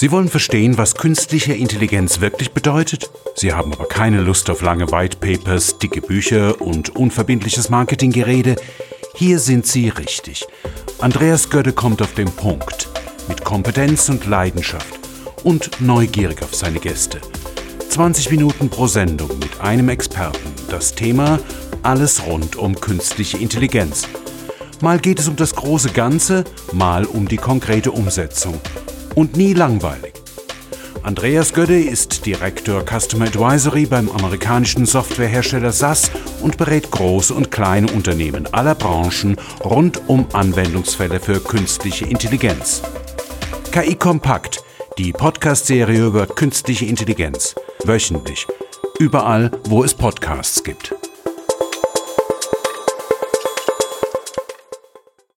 Sie wollen verstehen, was künstliche Intelligenz wirklich bedeutet? Sie haben aber keine Lust auf lange White Papers, dicke Bücher und unverbindliches Marketinggerede. Hier sind Sie richtig. Andreas Gödde kommt auf den Punkt. Mit Kompetenz und Leidenschaft. Und neugierig auf seine Gäste. 20 Minuten pro Sendung mit einem Experten. Das Thema alles rund um künstliche Intelligenz. Mal geht es um das große Ganze, mal um die konkrete Umsetzung und nie langweilig. Andreas Gödde ist Direktor Customer Advisory beim amerikanischen Softwarehersteller SAS und berät große und kleine Unternehmen aller Branchen rund um Anwendungsfälle für künstliche Intelligenz. KI Kompakt, die Podcast-Serie über künstliche Intelligenz. Wöchentlich. Überall, wo es Podcasts gibt.